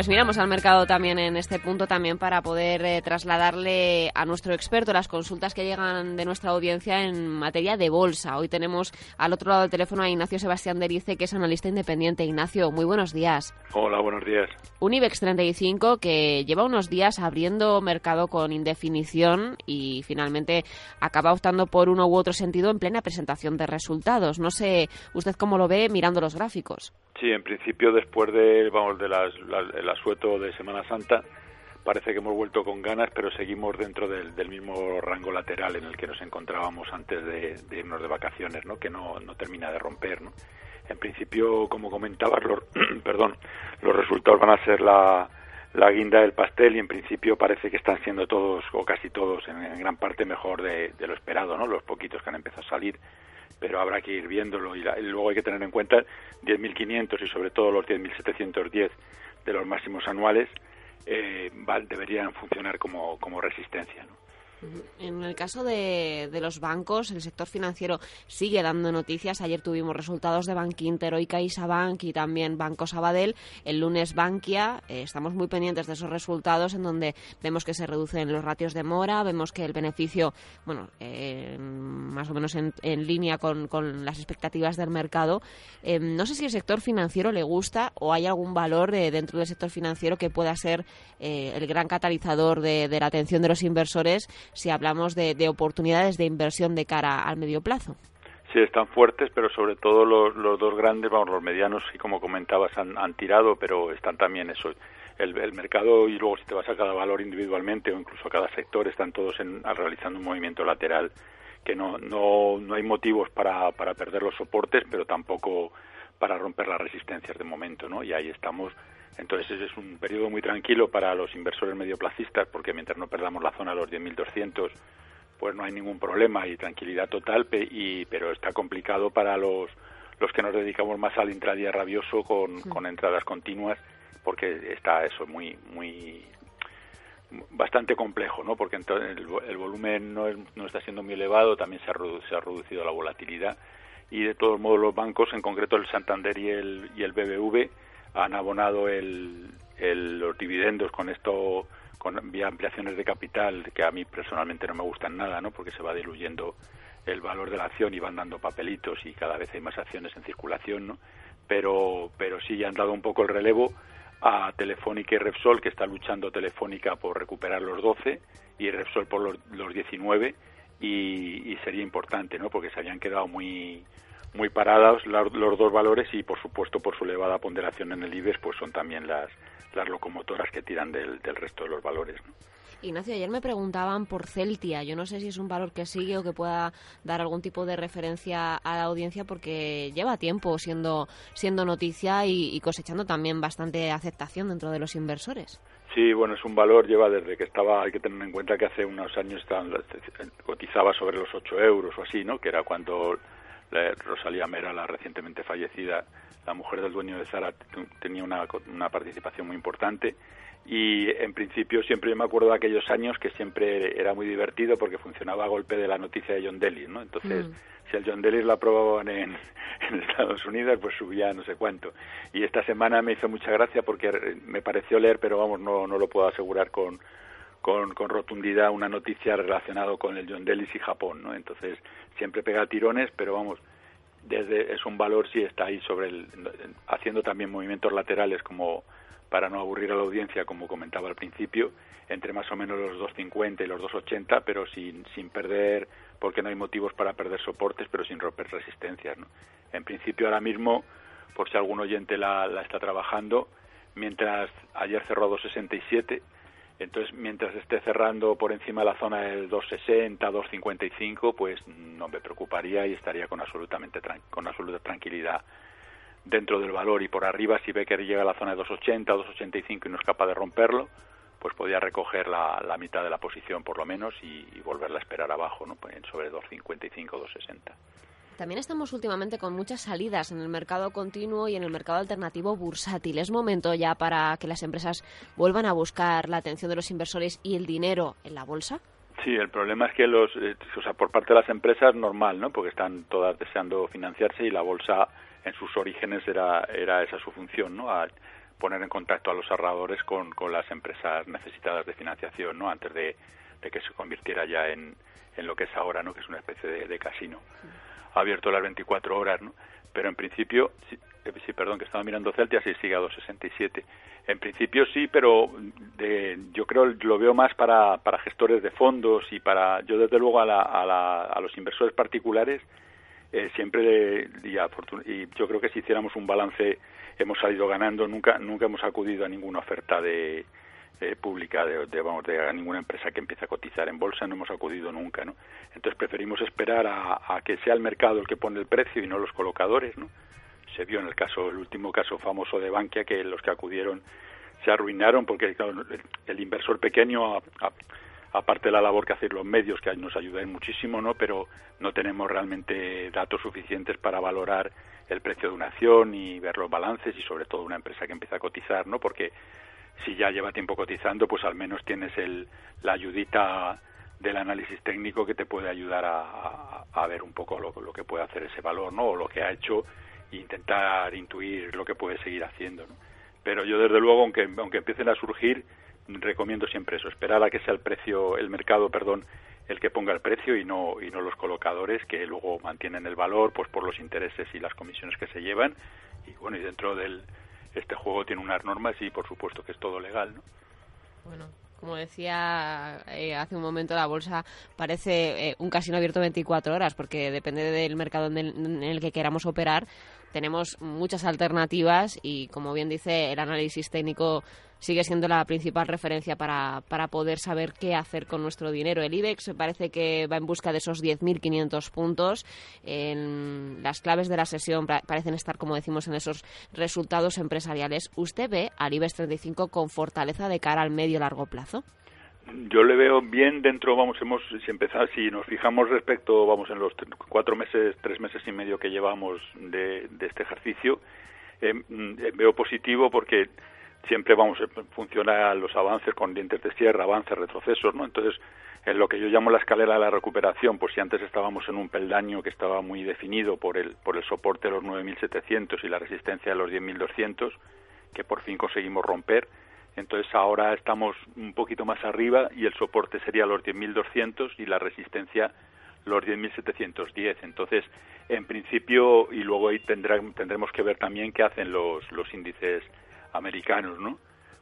Pues miramos al mercado también en este punto también para poder eh, trasladarle a nuestro experto las consultas que llegan de nuestra audiencia en materia de bolsa. Hoy tenemos al otro lado del teléfono a Ignacio Sebastián Derice, que es analista independiente. Ignacio, muy buenos días. Hola, buenos días. Un IBEX 35 que lleva unos días abriendo mercado con indefinición y finalmente acaba optando por uno u otro sentido en plena presentación de resultados. No sé usted cómo lo ve mirando los gráficos. Sí, en principio después de, vamos, de las, asueto de Semana Santa, parece que hemos vuelto con ganas, pero seguimos dentro del, mismo rango lateral en el que nos encontrábamos antes de, irnos de vacaciones, ¿no? Que no, no termina de romper, ¿no? En principio, como comentabas, los, perdón, los resultados van a ser la, la guinda del pastel y en principio parece que están siendo todos o casi todos en, gran parte mejor de, de, lo esperado, ¿no? Los poquitos que han empezado a salir pero habrá que ir viéndolo y, luego hay que tener en cuenta 10.500 y sobre todo los 10.710 de los máximos anuales eh, deberían funcionar como, como resistencia. ¿no? En el caso de, los bancos, el sector financiero sigue dando noticias. Ayer tuvimos resultados de Bankinter, y CaixaBank y también Banco Sabadell. El lunes Bankia. Eh, estamos muy pendientes de esos resultados en donde vemos que se reducen los ratios de mora, vemos que el beneficio, bueno, eh, más o menos en, línea con, las expectativas del mercado. Eh, no sé si el sector financiero le gusta o hay algún valor dentro del sector financiero que pueda ser el gran catalizador de la atención de los inversores si hablamos de, oportunidades de inversión de cara al medio plazo. Sí, están fuertes, pero sobre todo los, dos grandes, vamos, los medianos, y como comentabas, han, tirado, pero están también eso. El, mercado, y luego si te vas a cada valor individualmente o incluso a cada sector, están todos realizando un movimiento lateral que no, no, no hay motivos para, para perder los soportes, pero tampoco para romper las resistencias de momento, ¿no? Y ahí estamos entonces es un periodo muy tranquilo para los inversores medioplacistas porque mientras no perdamos la zona de los 10.200 pues no hay ningún problema y tranquilidad total, y, pero está complicado para los, los que nos dedicamos más al intradía rabioso con, con entradas continuas porque está eso muy muy bastante complejo, ¿no? Porque entonces el, volumen no, no, está siendo muy elevado, también se ha, se ha reducido la volatilidad y de todos modos los bancos, en concreto el Santander y el, y el BBV, han abonado el, los dividendos con esto con vía ampliaciones de capital que a mí personalmente no me gustan nada no porque se va diluyendo el valor de la acción y van dando papelitos y cada vez hay más acciones en circulación no pero pero sí han dado un poco el relevo a Telefónica y Repsol que está luchando Telefónica por recuperar los 12 y Repsol por los, los 19 y, y sería importante no porque se habían quedado muy muy parados los, dos valores y por supuesto por su elevada ponderación en el IBEX pues son también las, las locomotoras que tiran del, del resto de los valores. Ignacio, ayer me preguntaban por Celtia. Yo no sé si es un valor que sigue o que pueda dar algún tipo de referencia a la audiencia porque lleva tiempo siendo, siendo noticia y, cosechando también bastante aceptación dentro de los inversores. Sí, bueno, es un valor, lleva desde que estaba, hay que tener en cuenta que hace unos años cotizaba sobre los 8 euros o así, ¿no? Que era cuando Rosalía Mera, la recientemente fallecida, la mujer del dueño de Zara, tenía una, una participación muy importante y en principio siempre me acuerdo de aquellos años que siempre era muy divertido porque funcionaba a golpe de la noticia de John Daly, ¿no? Entonces, mm. si el John Daly la aprobaban en, en, Estados Unidos, pues subía no sé cuánto. Y esta semana me hizo mucha gracia porque me pareció leer, pero vamos, no, no lo puedo asegurar con, con, con rotundidad una noticia relacionada con el John Delis y Japón, ¿no? Entonces siempre pega tirones, pero vamos, desde es un valor si está ahí sobre el, haciendo también movimientos laterales como para no aburrir a la audiencia, como comentaba al principio, entre más o menos los 2.50 y los 2.80, pero sin, sin perder, porque no hay motivos para perder soportes, pero sin romper resistencias. ¿no? En principio, ahora mismo, por si algún oyente la, la está trabajando, mientras ayer cerró 2.67, Entonces, mientras esté cerrando por encima de la zona del 2,60, 2,55, pues no me preocuparía y estaría con absolutamente con absoluta tranquilidad dentro del valor y por arriba si que llega a la zona de 2,80, 2,85 y no es capaz de romperlo, pues podría recoger la, mitad de la posición por lo menos y, volverla a esperar abajo, ¿no? Pues sobre 2,55, 2,60. También estamos últimamente con muchas salidas en el mercado continuo y en el mercado alternativo bursátil. ¿Es momento ya para que las empresas vuelvan a buscar la atención de los inversores y el dinero en la bolsa? Sí, el problema es que los, eh, o sea, por parte de las empresas normal, ¿no? Porque están todas deseando financiarse y la bolsa en sus orígenes era, era esa su función, ¿no? A poner en contacto a los ahorradores con, con las empresas necesitadas de financiación, ¿no? Antes de, que se convirtiera ya en, en, lo que es ahora, ¿no? Que es una especie de, casino. Abierto las 24 horas, ¿no? Pero en principio, sí, eh, sí, perdón, que estaba mirando Celtia, sí sigue a 267. En principio sí, pero de, yo creo lo veo más para, para gestores de fondos y para, yo desde luego a, la, a, la, a los inversores particulares eh, siempre y, y, yo creo que si hiciéramos un balance hemos salido ganando. Nunca nunca hemos acudido a ninguna oferta de eh, pública de, vamos de a ninguna empresa que empiece a cotizar en bolsa. No hemos acudido nunca no entonces preferimos esperar a, que sea el mercado el que pone el precio y no los colocadores no se vio en el caso el último caso famoso de Bankia que los que acudieron se arruinaron porque el, inversor pequeño aparte de la labor que hacen los medios, que nos ayudan muchísimo, ¿no? Pero no tenemos realmente datos suficientes para valorar el precio de una acción y ver los balances y sobre todo una empresa que empieza a cotizar, ¿no? Porque si ya lleva tiempo cotizando, pues al menos tienes el, la ayudita del análisis técnico que te puede ayudar a, a, ver un poco lo, que puede hacer ese valor, ¿no? O lo que ha hecho e intentar intuir lo que puede seguir haciendo, ¿no? Pero yo desde luego, aunque, aunque empiecen a surgir, recomiendo siempre eso, esperar a que sea el precio, el mercado, perdón, el que ponga el precio y no y no los colocadores que luego mantienen el valor pues por los intereses y las comisiones que se llevan y bueno y dentro del este juego tiene unas normas y por supuesto que es todo legal ¿no? bueno como decía eh, hace un momento, la bolsa parece eh, un casino abierto 24 horas, porque depende del mercado en el que queramos operar, tenemos muchas alternativas y, como bien dice, el análisis técnico sigue siendo la principal referencia para, para poder saber qué hacer con nuestro dinero. El IBEX parece que va en busca de esos 10.500 puntos. En las claves de la sesión parecen estar, como decimos, en esos resultados empresariales. ¿Usted ve al IBEX 35 con fortaleza de cara al medio largo plazo? Yo le veo bien dentro, vamos, hemos, si empezar, si nos fijamos respecto, vamos, en los cuatro meses, tres meses y medio que llevamos de, este ejercicio, eh, mm, eh, veo positivo porque siempre vamos, funciona los avances con dientes de sierra, avances, retrocesos, ¿no? Entonces, en lo que yo llamo la escalera de la recuperación, pues si antes estábamos en un peldaño que estaba muy definido por el, por el soporte de los 9.700 y la resistencia de los 10.200, que por fin conseguimos romper, entonces ahora estamos un poquito más arriba y el soporte sería los 10.200 y la resistencia los 10.710. Entonces, en principio, y luego ahí tendremos que ver también qué hacen los, los índices americanos, ¿no?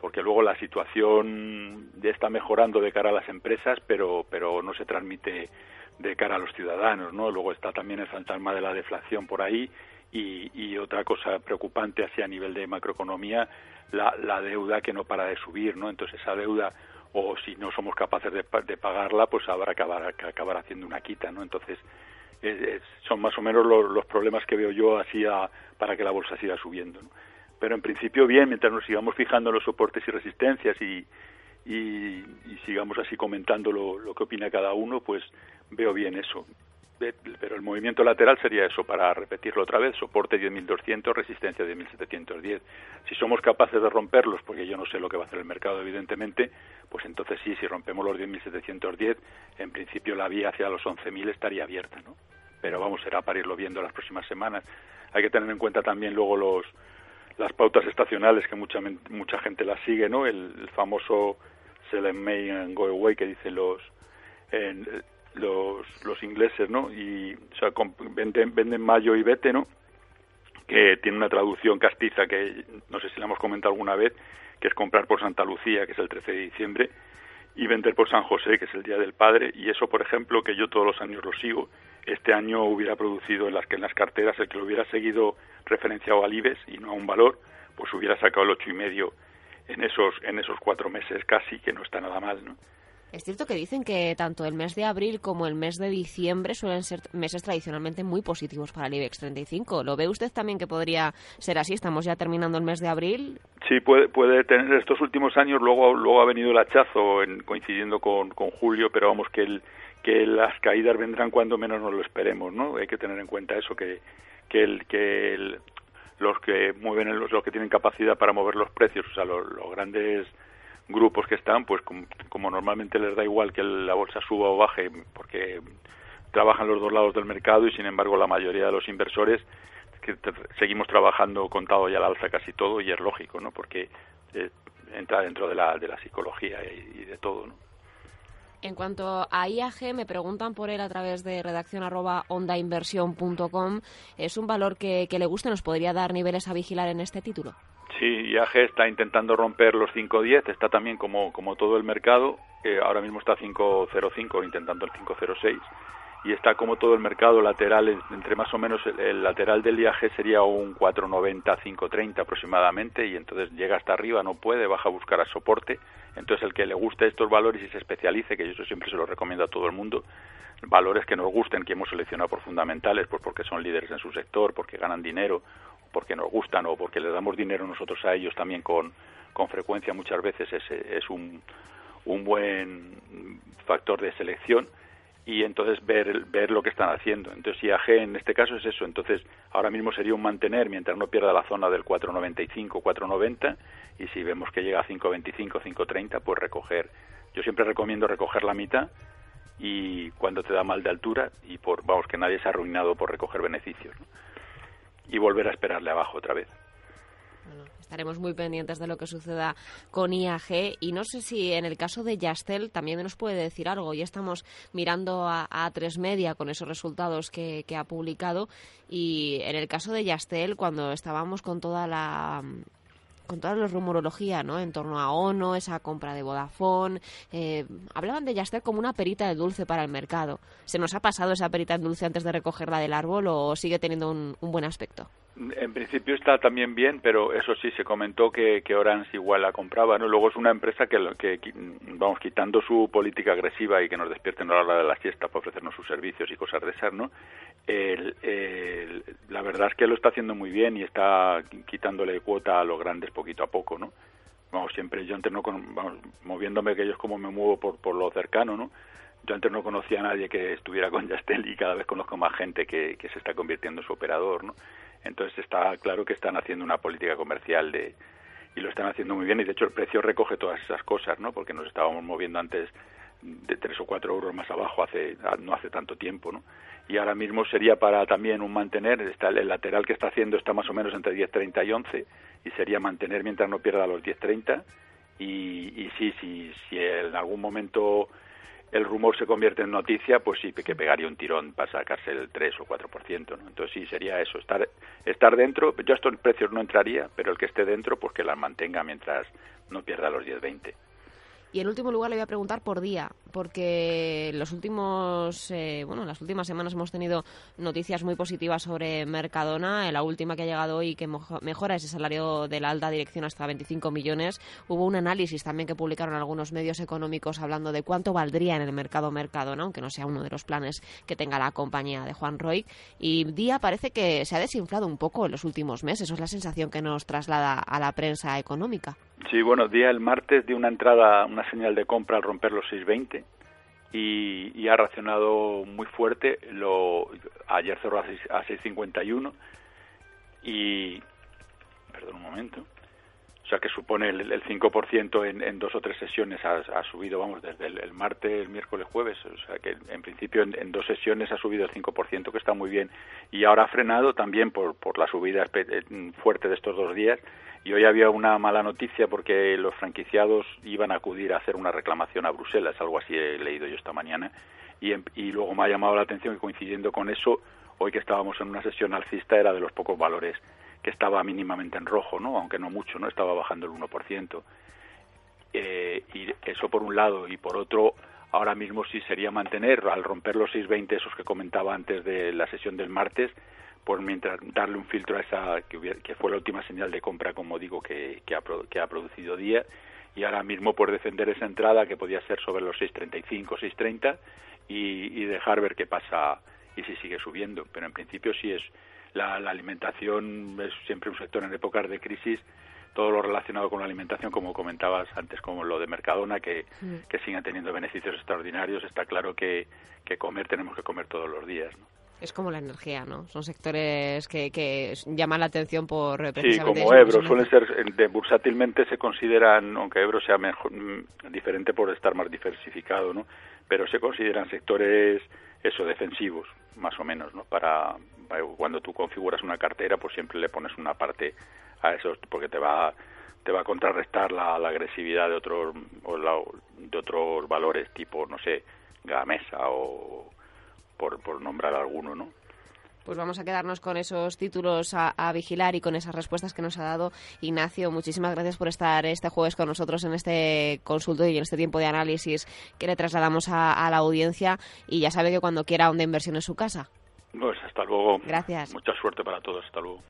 Porque luego la situación ya está mejorando de cara a las empresas, pero, pero no se transmite de cara a los ciudadanos, ¿no? Luego está también el fantasma de la deflación por ahí y, y otra cosa preocupante así a nivel de macroeconomía la, la deuda que no para de subir, ¿no? Entonces esa deuda o si no somos capaces de, de pagarla, pues habrá que acabar, acabar haciendo una quita, ¿no? Entonces son más o menos los, los problemas que veo yo así para que la bolsa siga subiendo, ¿no? Pero en principio bien, mientras nos sigamos fijando en los soportes y resistencias y, y, sigamos así comentando lo, lo que opina cada uno, pues veo bien eso pero el movimiento lateral sería eso, para repetirlo otra vez, soporte 10.200, resistencia 10.710. Si somos capaces de romperlos, porque yo no sé lo que va a hacer el mercado, evidentemente, pues entonces sí, si rompemos los 10.710, en principio la vía hacia los 11.000 estaría abierta, ¿no? Pero vamos, será para irlo viendo las próximas semanas. Hay que tener en cuenta también luego los las pautas estacionales que mucha mucha gente las sigue, ¿no? El, famoso sell and May and go away que dicen los los, los ingleses, ¿no? Y, o sea, venden, venden mayo y vete, ¿no? Que tiene una traducción castiza que no sé si la hemos comentado alguna vez, que es comprar por Santa Lucía, que es el 13 de diciembre, y vender por San José, que es el Día del Padre, y eso, por ejemplo, que yo todos los años lo sigo, este año hubiera producido en las que en las carteras el que lo hubiera seguido referenciado al IBEX y no a un valor, pues hubiera sacado el ocho y medio en esos en esos cuatro meses casi que no está nada mal, ¿no? Es cierto que dicen que tanto el mes de abril como el mes de diciembre suelen ser meses tradicionalmente muy positivos para el IBEX 35. ¿Lo ve usted también que podría ser así? Estamos ya terminando el mes de abril. Sí, puede, puede tener estos últimos años, luego, luego ha venido el hachazo en, coincidiendo con, con julio, pero vamos que el, que las caídas vendrán cuando menos nos lo esperemos, ¿no? Hay que tener en cuenta eso, que, que, el, que el, los que mueven, los, los que tienen capacidad para mover los precios, o sea, los, grandes grupos que están, pues como, normalmente les da igual que la bolsa suba o baje, porque trabajan los dos lados del mercado y sin embargo la mayoría de los inversores que seguimos trabajando contado ya al alza casi todo y es lógico, ¿no? Porque eh, entra dentro de la, de la psicología y, de todo, ¿no? En cuanto a IAG, me preguntan por él a través de redacción arroba ondainversión.com. ¿Es un valor que, le guste? ¿Nos podría dar niveles a vigilar en este título? Sí, IAG está intentando romper los 5.10, está también como, como todo el mercado, eh, ahora mismo está 5.05 intentando el 5.06 y está como todo el mercado lateral, entre más o menos el, lateral del IAG sería un 4.90, 5.30 aproximadamente y entonces llega hasta arriba, no puede, baja a buscar a soporte, entonces el que le guste estos valores y se especialice, que yo eso siempre se lo recomiendo a todo el mundo, valores que nos gusten, que hemos seleccionado por fundamentales, pues porque son líderes en su sector, porque ganan dinero porque nos gustan o porque les damos dinero nosotros a ellos también con, con frecuencia muchas veces es, es un, un buen factor de selección y entonces ver, ver lo que están haciendo. Entonces IAG en este caso es eso, entonces ahora mismo sería un mantener mientras no pierda la zona del 4.95, 4.90 y si vemos que llega a 5.25, 5.30 pues recoger. Yo siempre recomiendo recoger la mitad y cuando te da mal de altura y por vamos que nadie se ha arruinado por recoger beneficios. y volver a esperarle abajo otra vez. Estaremos muy pendientes de lo que suceda con IAG y no sé si en el caso de Yastel también nos puede decir algo. Ya estamos mirando a, a tres media con esos resultados que, que ha publicado y en el caso de Yastel cuando estábamos con toda la con toda la rumorología ¿no? en torno a ONO, esa compra de Vodafone. Eh, hablaban de Yastel como una perita de dulce para el mercado. ¿Se nos ha pasado esa perita de dulce antes de recogerla del árbol o sigue teniendo un buen aspecto? En principio está también bien, pero eso sí, se comentó que, que Orange igual la compraba, ¿no? Luego es una empresa que, que, vamos, quitando su política agresiva y que nos despierten a la hora de la siesta para ofrecernos sus servicios y cosas de esas, ¿no? La verdad es que lo está haciendo muy bien y está quitándole cuota a los grandes poquito a poco, ¿no? Vamos, siempre yo antes no, vamos, moviéndome que yo es como me muevo por, por lo cercano, ¿no? Yo antes no conocía a nadie que estuviera con Yastel y cada vez conozco más gente que, que se está convirtiendo en su operador, ¿no? Entonces está claro que están haciendo una política comercial de y lo están haciendo muy bien y de hecho el precio recoge todas esas cosas, ¿no? Porque nos estábamos moviendo antes de tres o cuatro euros más abajo hace no hace tanto tiempo, ¿no? Y ahora mismo sería para también un mantener, está el lateral que está haciendo está más o menos entre 10.30 y 11 y sería mantener mientras no pierda los 10.30 y, y sí, sí, si en algún momento el rumor se convierte en noticia, pues sí que pegaría un tirón para sacarse el 3 o 4%, ¿no? Entonces sí, sería eso, estar, estar dentro, yo a estos precios no entraría, pero el que esté dentro, pues que las mantenga mientras no pierda los 10-20. Y en último lugar le voy a preguntar por día, porque los últimos, eh, bueno, las últimas semanas hemos tenido noticias muy positivas sobre Mercadona. La última que ha llegado hoy que mejora ese salario de la alta dirección hasta 25 millones. Hubo un análisis también que publicaron algunos medios económicos hablando de cuánto valdría en el mercado Mercadona, aunque no sea uno de los planes que tenga la compañía de Juan Roy. Y día parece que se ha desinflado un poco en los últimos meses. Eso es la sensación que nos traslada a la prensa económica. Sí, bueno, día el martes dio una entrada, señal de compra al romper los 6.20 y, y ha racionado muy fuerte. Lo, ayer cerró a 6.51 y... Perdón un momento o sea que supone el, el 5% en, en, dos o tres sesiones ha, subido, vamos, desde el, martes, miércoles, jueves, o sea que en principio en, dos sesiones ha subido el 5%, que está muy bien, y ahora ha frenado también por, por la subida eh, fuerte de estos dos días, y hoy había una mala noticia porque los franquiciados iban a acudir a hacer una reclamación a Bruselas, algo así he leído yo esta mañana, y, y luego me ha llamado la atención que coincidiendo con eso, hoy que estábamos en una sesión alcista era de los pocos valores que estaba mínimamente en rojo, ¿no? aunque no mucho, no estaba bajando el 1%. Eh, y eso por un lado, y por otro, ahora mismo sí sería mantener, al romper los 6.20 esos que comentaba antes de la sesión del martes, pues mientras darle un filtro a esa que, que fue la última señal de compra, como digo, que, que, ha, que ha producido día y ahora mismo por defender esa entrada que podía ser sobre los 6.35, 6.30 y, y dejar ver qué pasa y si sigue subiendo. Pero en principio sí es la, alimentación es siempre un sector en épocas de crisis todo lo relacionado con la alimentación, como comentabas antes, como lo de Mercadona, que, que siguen teniendo beneficios extraordinarios. Está claro que, que comer tenemos que comer todos los días. ¿no? Es como la energía, ¿no? Son sectores que, que llaman la atención por... Sí, como Ebro, suelen ser, de, bursátilmente se consideran, aunque Ebro sea mejor, mm, diferente por estar más diversificado, ¿no? Pero se consideran sectores, eso, defensivos, más o menos, ¿no? Para, cuando tú configuras una cartera, pues siempre le pones una parte a eso, porque te va te va a contrarrestar la, agresividad de otros o la, de otros valores tipo no sé Gamesa o por, por nombrar alguno, ¿no? Pues vamos a quedarnos con esos títulos a, vigilar y con esas respuestas que nos ha dado Ignacio. Muchísimas gracias por estar este jueves con nosotros en este consulto y en este tiempo de análisis que le trasladamos a, la audiencia. Y ya sabe que cuando quiera onda inversión en su casa. Pues hasta luego. Gracias. Mucha suerte para todos. Hasta luego.